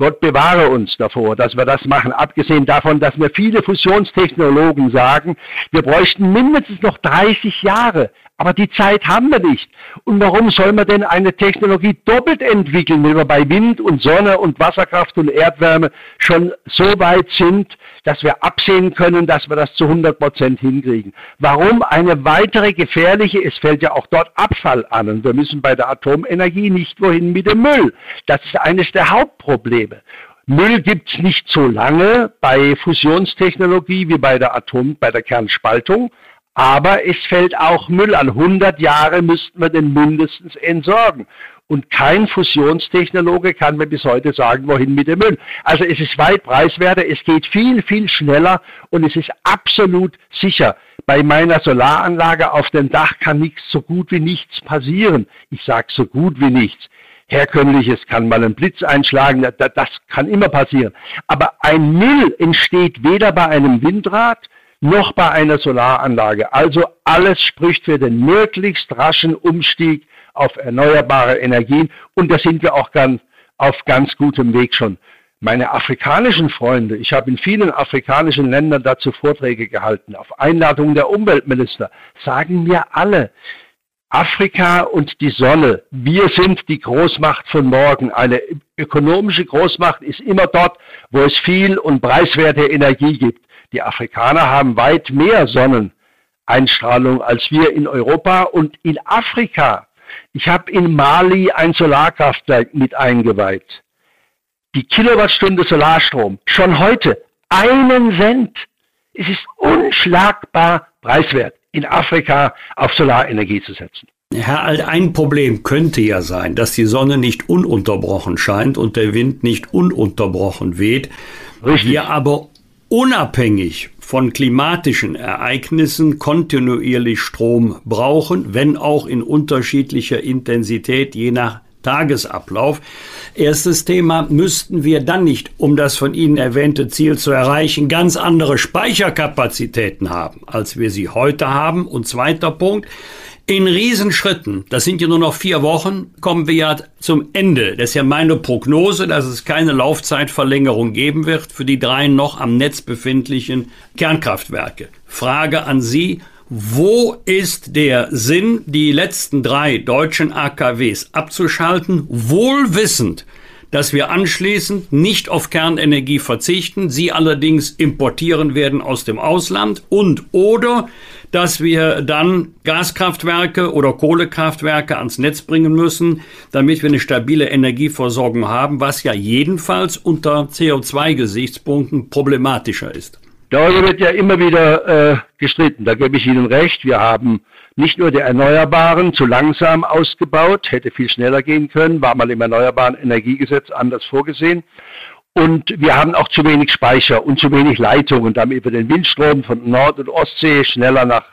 Gott bewahre uns davor, dass wir das machen. Abgesehen davon, dass mir viele Fusionstechnologen sagen, wir bräuchten mindestens noch 30 Jahre. Aber die Zeit haben wir nicht. Und warum soll man denn eine Technologie doppelt entwickeln, wenn wir bei Wind und Sonne und Wasserkraft und Erdwärme schon so weit sind, dass wir absehen können, dass wir das zu 100 Prozent hinkriegen? Warum eine weitere gefährliche, es fällt ja auch dort Abfall an und wir müssen bei der Atomenergie nicht wohin mit dem Müll. Das ist eines der Hauptprobleme. Müll gibt's nicht so lange bei Fusionstechnologie wie bei der Atom, bei der Kernspaltung. Aber es fällt auch Müll an. 100 Jahre müssten wir den mindestens entsorgen. Und kein Fusionstechnologe kann mir bis heute sagen, wohin mit dem Müll. Also es ist weit preiswerter, es geht viel, viel schneller und es ist absolut sicher. Bei meiner Solaranlage auf dem Dach kann nichts so gut wie nichts passieren. Ich sage so gut wie nichts. Herkömmliches kann mal ein Blitz einschlagen, das kann immer passieren. Aber ein Müll entsteht weder bei einem Windrad, noch bei einer Solaranlage. Also alles spricht für den möglichst raschen Umstieg auf erneuerbare Energien und da sind wir auch ganz, auf ganz gutem Weg schon. Meine afrikanischen Freunde, ich habe in vielen afrikanischen Ländern dazu Vorträge gehalten, auf Einladung der Umweltminister, sagen mir alle, Afrika und die Sonne, wir sind die Großmacht von morgen. Eine ökonomische Großmacht ist immer dort, wo es viel und preiswerte Energie gibt. Die Afrikaner haben weit mehr Sonneneinstrahlung als wir in Europa und in Afrika. Ich habe in Mali ein Solarkraftwerk mit eingeweiht. Die Kilowattstunde Solarstrom, schon heute einen Cent. Es ist unschlagbar preiswert, in Afrika auf Solarenergie zu setzen. Herr Alt, ein Problem könnte ja sein, dass die Sonne nicht ununterbrochen scheint und der Wind nicht ununterbrochen weht. Richtig. Wir aber unabhängig von klimatischen Ereignissen kontinuierlich Strom brauchen, wenn auch in unterschiedlicher Intensität je nach Tagesablauf. Erstes Thema, müssten wir dann nicht, um das von Ihnen erwähnte Ziel zu erreichen, ganz andere Speicherkapazitäten haben, als wir sie heute haben? Und zweiter Punkt, in Riesenschritten, das sind ja nur noch vier Wochen, kommen wir ja zum Ende. Das ist ja meine Prognose, dass es keine Laufzeitverlängerung geben wird für die drei noch am Netz befindlichen Kernkraftwerke. Frage an Sie, wo ist der Sinn, die letzten drei deutschen AKWs abzuschalten, wohlwissend, dass wir anschließend nicht auf Kernenergie verzichten, sie allerdings importieren werden aus dem Ausland und oder dass wir dann Gaskraftwerke oder Kohlekraftwerke ans Netz bringen müssen, damit wir eine stabile Energieversorgung haben, was ja jedenfalls unter CO2-Gesichtspunkten problematischer ist. Darüber wird ja immer wieder äh, gestritten. Da gebe ich Ihnen recht. Wir haben nicht nur die Erneuerbaren zu langsam ausgebaut, hätte viel schneller gehen können, war mal im Erneuerbaren Energiegesetz anders vorgesehen. Und wir haben auch zu wenig Speicher und zu wenig Leitungen, damit wir den Windstrom von Nord- und Ostsee schneller nach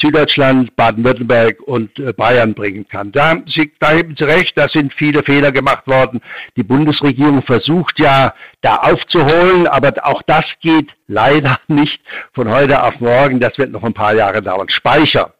Süddeutschland, Baden-Württemberg und äh, Bayern bringen kann. Da, Sie, da haben Sie recht, da sind viele Fehler gemacht worden. Die Bundesregierung versucht ja, da aufzuholen, aber auch das geht leider nicht von heute auf morgen. Das wird noch ein paar Jahre dauern. Speicher.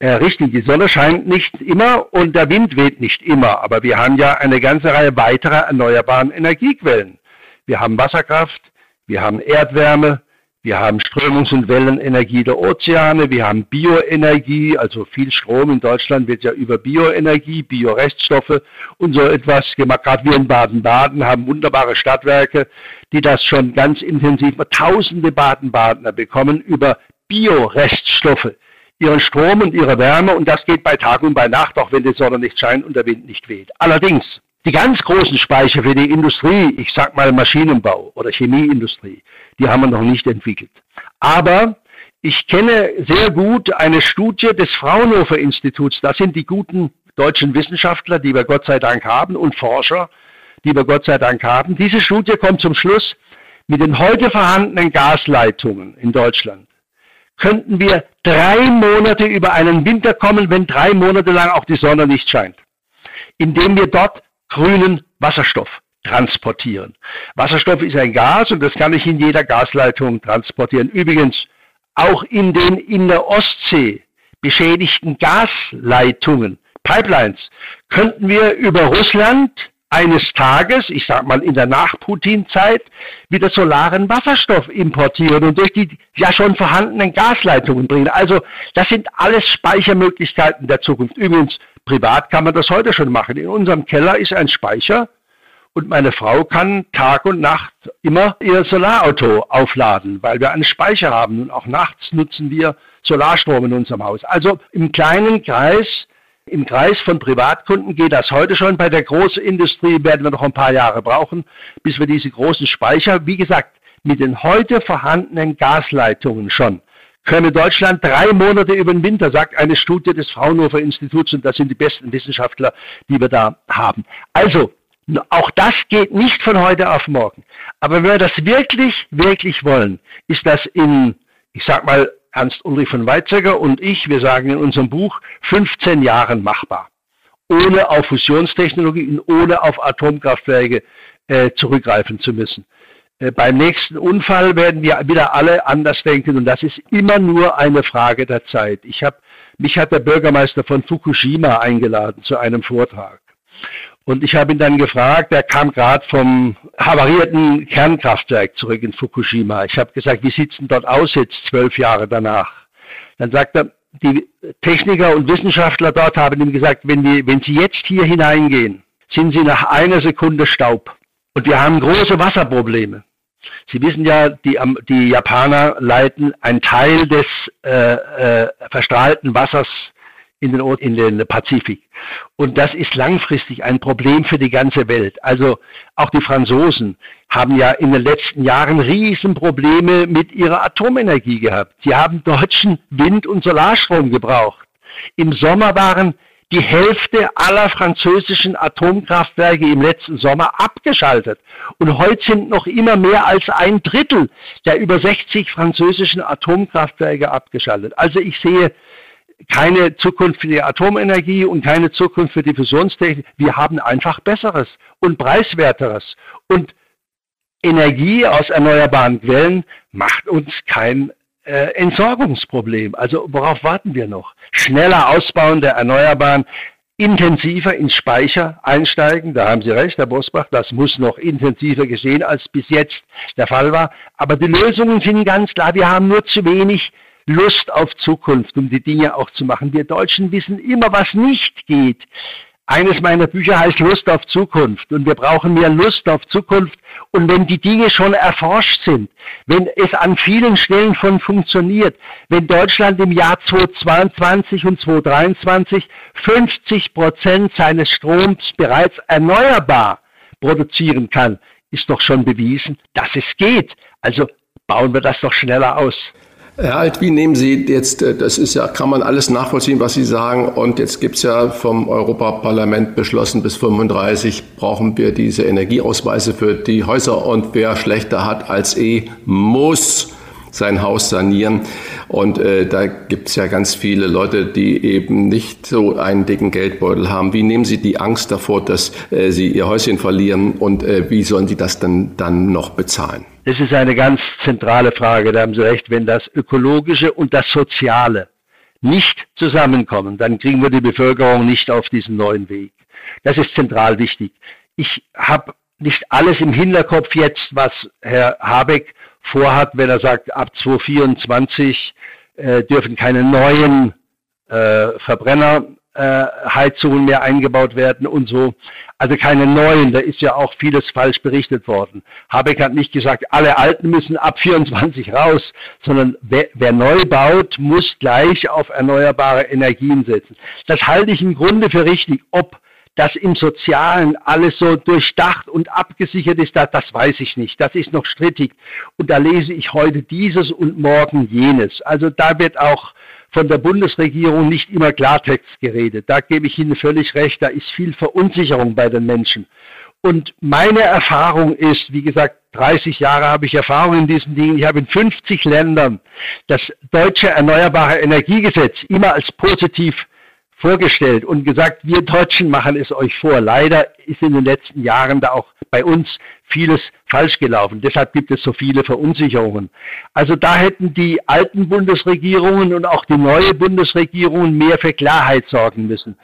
Äh, richtig, die Sonne scheint nicht immer und der Wind weht nicht immer, aber wir haben ja eine ganze Reihe weiterer erneuerbaren Energiequellen. Wir haben Wasserkraft, wir haben Erdwärme, Wir haben Strömungs- und Wellenenergie der Ozeane, wir haben Bioenergie, also viel Strom in Deutschland wird ja über Bioenergie, Bioreststoffe und so etwas gemacht. Gerade wir in Baden-Baden haben wunderbare Stadtwerke, die das schon ganz intensiv, tausende Baden-Badener bekommen über Bioreststoffe ihren Strom und ihre Wärme und das geht bei Tag und bei Nacht, auch wenn die Sonne nicht scheint und der Wind nicht weht. Allerdings, die ganz großen Speicher für die Industrie, ich sag mal Maschinenbau oder Chemieindustrie, die haben wir noch nicht entwickelt. Aber ich kenne sehr gut eine Studie des Fraunhofer Instituts. Das sind die guten deutschen Wissenschaftler, die wir Gott sei Dank haben und Forscher, die wir Gott sei Dank haben. Diese Studie kommt zum Schluss, mit den heute vorhandenen Gasleitungen in Deutschland könnten wir drei Monate über einen Winter kommen, wenn drei Monate lang auch die Sonne nicht scheint, indem wir dort grünen Wasserstoff transportieren. Wasserstoff ist ein Gas und das kann ich in jeder Gasleitung transportieren. Übrigens, auch in den in der Ostsee beschädigten Gasleitungen, Pipelines, könnten wir über Russland eines Tages, ich sag mal in der Nach-Putin-Zeit, wieder solaren Wasserstoff importieren und durch die ja schon vorhandenen Gasleitungen bringen. Also das sind alles Speichermöglichkeiten der Zukunft. Übrigens, privat kann man das heute schon machen. In unserem Keller ist ein Speicher und meine Frau kann Tag und Nacht immer ihr Solarauto aufladen, weil wir einen Speicher haben und auch nachts nutzen wir Solarstrom in unserem Haus. Also im kleinen Kreis im Kreis von Privatkunden geht das heute schon. Bei der großen Industrie werden wir noch ein paar Jahre brauchen, bis wir diese großen Speicher, wie gesagt, mit den heute vorhandenen Gasleitungen schon, könne Deutschland drei Monate über den Winter, sagt eine Studie des Fraunhofer Instituts, und das sind die besten Wissenschaftler, die wir da haben. Also, auch das geht nicht von heute auf morgen. Aber wenn wir das wirklich, wirklich wollen, ist das in, ich sag mal, Ernst Ulrich von Weizsäcker und ich, wir sagen in unserem Buch, 15 Jahren machbar. Ohne auf Fusionstechnologie und ohne auf Atomkraftwerke äh, zurückgreifen zu müssen. Äh, beim nächsten Unfall werden wir wieder alle anders denken und das ist immer nur eine Frage der Zeit. Ich hab, mich hat der Bürgermeister von Fukushima eingeladen zu einem Vortrag. Und ich habe ihn dann gefragt, er kam gerade vom havarierten Kernkraftwerk zurück in Fukushima. Ich habe gesagt, wie sieht's denn dort aus jetzt zwölf Jahre danach? Dann sagt er, die Techniker und Wissenschaftler dort haben ihm gesagt, wenn, die, wenn sie jetzt hier hineingehen, sind sie nach einer Sekunde Staub. Und wir haben große Wasserprobleme. Sie wissen ja, die, die Japaner leiten einen Teil des äh, äh, verstrahlten Wassers in den, in den Pazifik. Und das ist langfristig ein Problem für die ganze Welt. Also auch die Franzosen haben ja in den letzten Jahren Riesenprobleme mit ihrer Atomenergie gehabt. Sie haben deutschen Wind- und Solarstrom gebraucht. Im Sommer waren die Hälfte aller französischen Atomkraftwerke im letzten Sommer abgeschaltet. Und heute sind noch immer mehr als ein Drittel der über 60 französischen Atomkraftwerke abgeschaltet. Also ich sehe keine Zukunft für die Atomenergie und keine Zukunft für die Fusionstechnik. Wir haben einfach Besseres und Preiswerteres. Und Energie aus erneuerbaren Quellen macht uns kein äh, Entsorgungsproblem. Also worauf warten wir noch? Schneller Ausbauen der Erneuerbaren, intensiver ins Speicher einsteigen. Da haben Sie recht, Herr Bosbach, das muss noch intensiver geschehen, als bis jetzt der Fall war. Aber die Lösungen sind ganz klar. Wir haben nur zu wenig Lust auf Zukunft, um die Dinge auch zu machen. Wir Deutschen wissen immer, was nicht geht. Eines meiner Bücher heißt Lust auf Zukunft und wir brauchen mehr Lust auf Zukunft. Und wenn die Dinge schon erforscht sind, wenn es an vielen Stellen schon funktioniert, wenn Deutschland im Jahr 2022 und 2023 50 Prozent seines Stroms bereits erneuerbar produzieren kann, ist doch schon bewiesen, dass es geht. Also bauen wir das doch schneller aus. Herr Alt, wie nehmen Sie jetzt, äh, das ist ja, kann man alles nachvollziehen, was Sie sagen. Und jetzt gibt es ja vom Europaparlament beschlossen, bis 35 brauchen wir diese Energieausweise für die Häuser. Und wer schlechter hat als E, muss sein Haus sanieren. Und äh, da gibt es ja ganz viele Leute, die eben nicht so einen dicken Geldbeutel haben. Wie nehmen Sie die Angst davor, dass äh, Sie Ihr Häuschen verlieren und äh, wie sollen Sie das dann, dann noch bezahlen? Das ist eine ganz zentrale Frage, da haben Sie recht. Wenn das Ökologische und das Soziale nicht zusammenkommen, dann kriegen wir die Bevölkerung nicht auf diesen neuen Weg. Das ist zentral wichtig. Ich habe nicht alles im Hinterkopf jetzt, was Herr Habeck vorhat, wenn er sagt, ab 2024 äh, dürfen keine neuen äh, Verbrennerheizungen äh, mehr eingebaut werden und so. Also keine neuen, da ist ja auch vieles falsch berichtet worden. Habeck hat nicht gesagt, alle Alten müssen ab 24 raus, sondern wer, wer neu baut, muss gleich auf erneuerbare Energien setzen. Das halte ich im Grunde für richtig. Ob das im Sozialen alles so durchdacht und abgesichert ist, das, das weiß ich nicht. Das ist noch strittig. Und da lese ich heute dieses und morgen jenes. Also da wird auch von der Bundesregierung nicht immer Klartext geredet. Da gebe ich Ihnen völlig recht, da ist viel Verunsicherung bei den Menschen. Und meine Erfahrung ist, wie gesagt, 30 Jahre habe ich Erfahrung in diesen Dingen. Ich habe in 50 Ländern das deutsche Erneuerbare Energiegesetz immer als positiv vorgestellt und gesagt, wir Deutschen machen es euch vor. Leider ist in den letzten Jahren da auch bei uns vieles falsch gelaufen. Deshalb gibt es so viele Verunsicherungen. Also da hätten die alten Bundesregierungen und auch die neue Bundesregierung mehr für Klarheit sorgen müssen.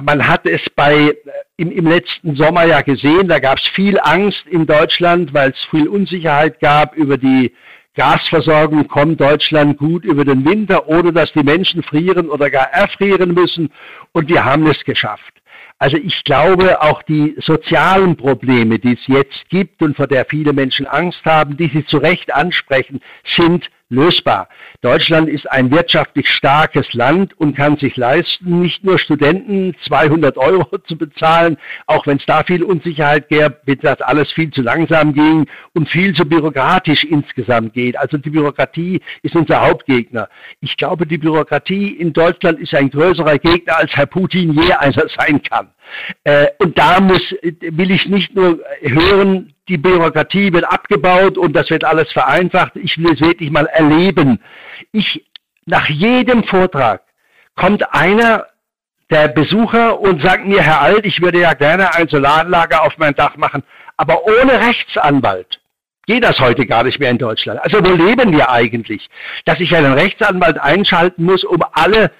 Man hat es bei im, im letzten Sommer ja gesehen, da gab es viel Angst in Deutschland, weil es viel Unsicherheit gab über die Gasversorgung kommt Deutschland gut über den Winter, ohne dass die Menschen frieren oder gar erfrieren müssen. Und wir haben es geschafft. Also ich glaube, auch die sozialen Probleme, die es jetzt gibt und vor der viele Menschen Angst haben, die Sie zu Recht ansprechen, sind lösbar. Deutschland ist ein wirtschaftlich starkes Land und kann sich leisten, nicht nur Studenten 200 Euro zu bezahlen, auch wenn es da viel Unsicherheit gäbe, wird das alles viel zu langsam ging und viel zu bürokratisch insgesamt geht. Also die Bürokratie ist unser Hauptgegner. Ich glaube, die Bürokratie in Deutschland ist ein größerer Gegner, als Herr Putin je einer sein kann. Äh, und da muss, will ich nicht nur hören, die Bürokratie wird abgebaut und das wird alles vereinfacht. Ich will es wirklich mal erleben. Ich, nach jedem Vortrag kommt einer der Besucher und sagt mir, Herr Alt, ich würde ja gerne ein Solaranlager auf mein Dach machen, aber ohne Rechtsanwalt. Geht das heute gar nicht mehr in Deutschland? Also wo leben wir eigentlich? Dass ich einen Rechtsanwalt einschalten muss, um alle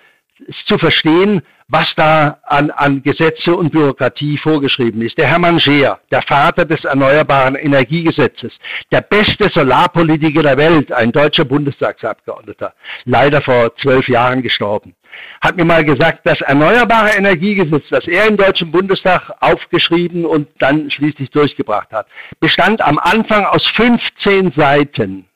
zu verstehen, was da an, an Gesetze und Bürokratie vorgeschrieben ist. Der Hermann Scheer, der Vater des Erneuerbaren Energiegesetzes, der beste Solarpolitiker der Welt, ein deutscher Bundestagsabgeordneter, leider vor zwölf Jahren gestorben, hat mir mal gesagt, das Erneuerbare Energiegesetz, das er im Deutschen Bundestag aufgeschrieben und dann schließlich durchgebracht hat, bestand am Anfang aus 15 Seiten.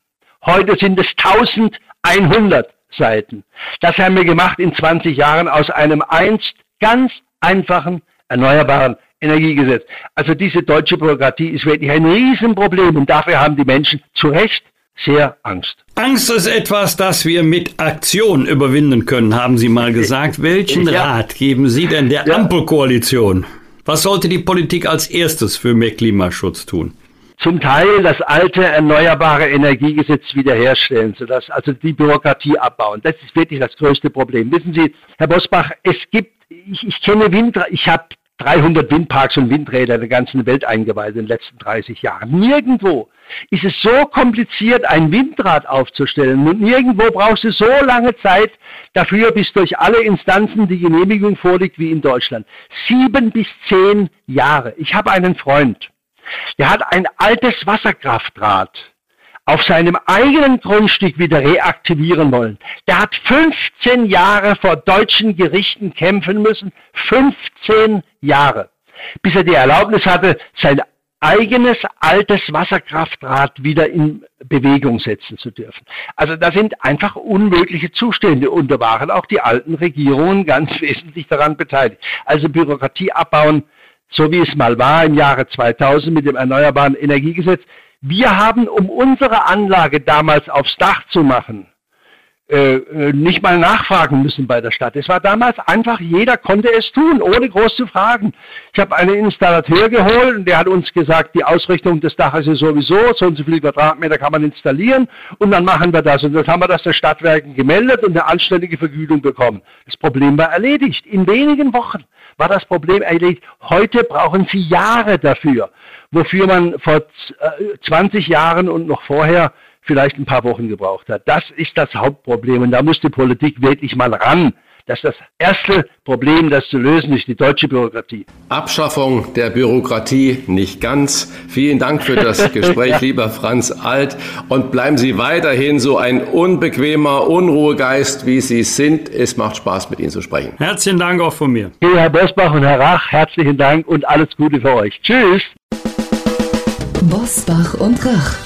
Heute sind es 1100 Seiten. Das haben wir gemacht in 20 Jahren aus einem einst ganz einfachen erneuerbaren Energiegesetz. Also diese deutsche Bürokratie ist wirklich ein Riesenproblem und dafür haben die Menschen zu Recht sehr Angst. Angst ist etwas, das wir mit Aktion überwinden können, haben Sie mal gesagt. Welchen ja. Rat geben Sie denn der ja. Ampelkoalition? Was sollte die Politik als erstes für mehr Klimaschutz tun? Zum Teil das alte erneuerbare Energiegesetz wiederherstellen, sodass also die Bürokratie abbauen. Das ist wirklich das größte Problem. Wissen Sie, Herr Bosbach, es gibt, ich, ich kenne Windräder, ich habe 300 Windparks und Windräder in der ganzen Welt eingeweiht in den letzten 30 Jahren. Nirgendwo ist es so kompliziert, ein Windrad aufzustellen und nirgendwo brauchst du so lange Zeit dafür, bis durch alle Instanzen die Genehmigung vorliegt wie in Deutschland. Sieben bis zehn Jahre. Ich habe einen Freund, der hat ein altes Wasserkraftrad auf seinem eigenen Grundstück wieder reaktivieren wollen. Der hat 15 Jahre vor deutschen Gerichten kämpfen müssen. 15 Jahre. Bis er die Erlaubnis hatte, sein eigenes altes Wasserkraftrad wieder in Bewegung setzen zu dürfen. Also da sind einfach unmögliche Zustände und da waren auch die alten Regierungen ganz wesentlich daran beteiligt. Also Bürokratie abbauen, so wie es mal war im Jahre 2000 mit dem Erneuerbaren Energiegesetz. Wir haben, um unsere Anlage damals aufs Dach zu machen, äh, äh, nicht mal nachfragen müssen bei der Stadt. Es war damals einfach, jeder konnte es tun, ohne groß zu fragen. Ich habe einen Installateur geholt und der hat uns gesagt, die Ausrichtung des Daches ist sowieso, so und so viele Quadratmeter kann man installieren und dann machen wir das. Und dann haben wir das der Stadtwerken gemeldet und eine anständige Vergütung bekommen. Das Problem war erledigt. In wenigen Wochen war das Problem erledigt. Heute brauchen Sie Jahre dafür, wofür man vor 20 äh, Jahren und noch vorher vielleicht ein paar Wochen gebraucht hat. Das ist das Hauptproblem und da muss die Politik wirklich mal ran. Das ist das erste Problem, das zu lösen ist, die deutsche Bürokratie. Abschaffung der Bürokratie nicht ganz. Vielen Dank für das Gespräch, lieber Franz Alt. Und bleiben Sie weiterhin so ein unbequemer Unruhegeist, wie Sie sind. Es macht Spaß, mit Ihnen zu sprechen. Herzlichen Dank auch von mir. Okay, Herr Bosbach und Herr Rach, herzlichen Dank und alles Gute für euch. Tschüss. Bosbach und Rach.